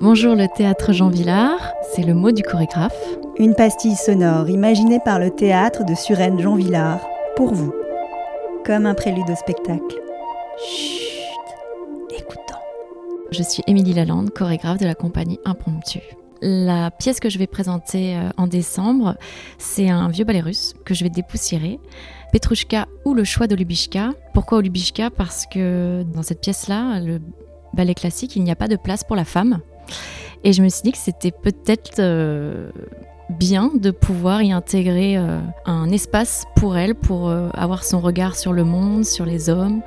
Bonjour le théâtre Jean Villard, c'est le mot du chorégraphe. Une pastille sonore imaginée par le théâtre de Suresnes Jean Villard, pour vous. Comme un prélude au spectacle. Chut, écoutons. Je suis Émilie Lalande, chorégraphe de la compagnie Impromptu. La pièce que je vais présenter euh, en décembre, c'est un vieux ballet russe que je vais dépoussiérer. Petrushka ou le choix de Lubishka. Pourquoi Lubishka Parce que dans cette pièce-là, le ballet classique, il n'y a pas de place pour la femme. Et je me suis dit que c'était peut-être euh, bien de pouvoir y intégrer euh, un espace pour elle, pour euh, avoir son regard sur le monde, sur les hommes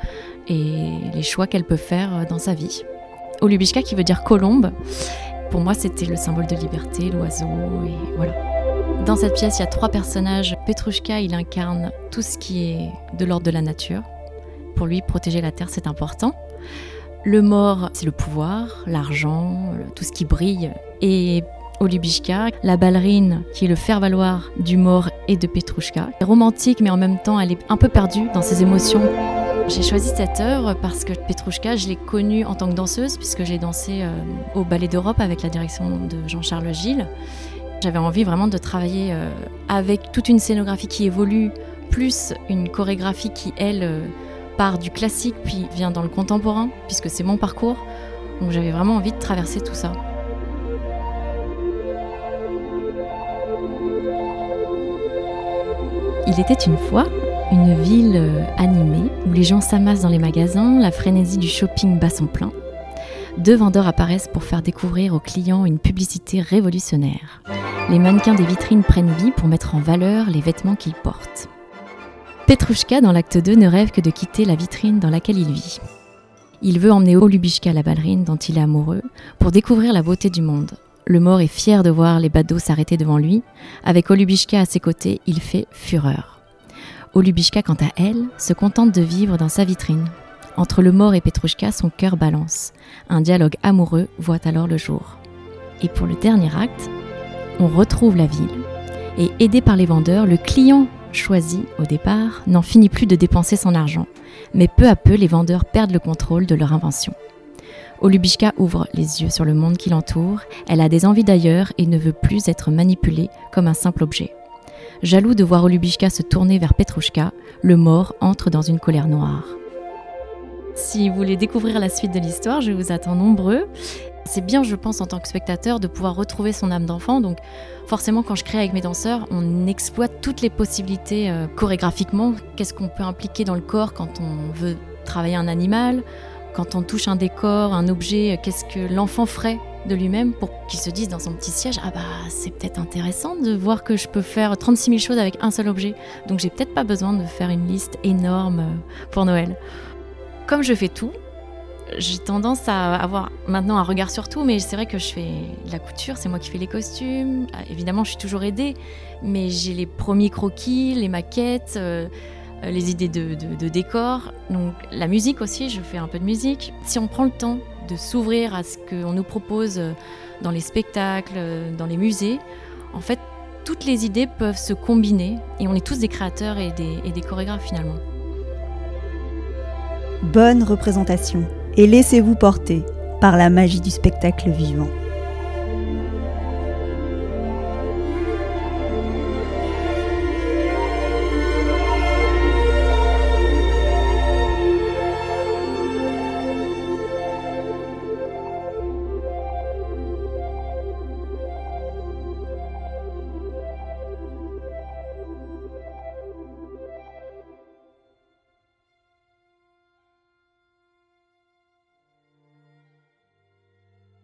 et les choix qu'elle peut faire dans sa vie. Olubishka qui veut dire colombe, pour moi c'était le symbole de liberté, l'oiseau, voilà. Dans cette pièce, il y a trois personnages. Petrushka, il incarne tout ce qui est de l'ordre de la nature. Pour lui, protéger la terre, c'est important. Le mort, c'est le pouvoir, l'argent, tout ce qui brille. Et Olubishka, la ballerine qui est le faire-valoir du mort et de Petrushka. Romantique, mais en même temps, elle est un peu perdue dans ses émotions. J'ai choisi cette œuvre parce que Petrushka, je l'ai connue en tant que danseuse, puisque j'ai dansé euh, au Ballet d'Europe avec la direction de Jean-Charles Gilles. J'avais envie vraiment de travailler euh, avec toute une scénographie qui évolue, plus une chorégraphie qui, elle, euh, du classique puis vient dans le contemporain, puisque c'est mon parcours. Donc j'avais vraiment envie de traverser tout ça. Il était une fois une ville euh, animée où les gens s'amassent dans les magasins, la frénésie du shopping bat son plein. Deux vendeurs apparaissent pour faire découvrir aux clients une publicité révolutionnaire. Les mannequins des vitrines prennent vie pour mettre en valeur les vêtements qu'ils portent. Petrushka, dans l'acte 2, ne rêve que de quitter la vitrine dans laquelle il vit. Il veut emmener Olubishka, la ballerine dont il est amoureux, pour découvrir la beauté du monde. Le mort est fier de voir les badauds s'arrêter devant lui. Avec Olubishka à ses côtés, il fait fureur. Olubishka, quant à elle, se contente de vivre dans sa vitrine. Entre le mort et Petrushka, son cœur balance. Un dialogue amoureux voit alors le jour. Et pour le dernier acte, on retrouve la ville. Et aidé par les vendeurs, le client choisi au départ, n'en finit plus de dépenser son argent, mais peu à peu les vendeurs perdent le contrôle de leur invention. Olubishka ouvre les yeux sur le monde qui l'entoure, elle a des envies d'ailleurs et ne veut plus être manipulée comme un simple objet. Jaloux de voir Olubishka se tourner vers Petrushka, le mort entre dans une colère noire. Si vous voulez découvrir la suite de l'histoire, je vous attends nombreux. C'est bien, je pense, en tant que spectateur, de pouvoir retrouver son âme d'enfant. Donc, forcément, quand je crée avec mes danseurs, on exploite toutes les possibilités euh, chorégraphiquement. Qu'est-ce qu'on peut impliquer dans le corps quand on veut travailler un animal? Quand on touche un décor, un objet, qu'est-ce que l'enfant ferait de lui-même pour qu'il se dise dans son petit siège Ah, bah, c'est peut-être intéressant de voir que je peux faire 36 000 choses avec un seul objet. Donc, j'ai peut-être pas besoin de faire une liste énorme euh, pour Noël. Comme je fais tout, j'ai tendance à avoir maintenant un regard sur tout, mais c'est vrai que je fais la couture, c'est moi qui fais les costumes. Ah, évidemment, je suis toujours aidée, mais j'ai les premiers croquis, les maquettes, euh, euh, les idées de, décor. Donc la musique aussi, je fais un peu de musique. Si on prend le temps de s'ouvrir à ce qu'on nous propose euh, dans les spectacles, dans les musées, en fait, toutes les idées peuvent se combiner et on est tous des créateurs et des chorégraphes finalement. Bonne représentation et laissez-vous porter par la magie du spectacle vivant.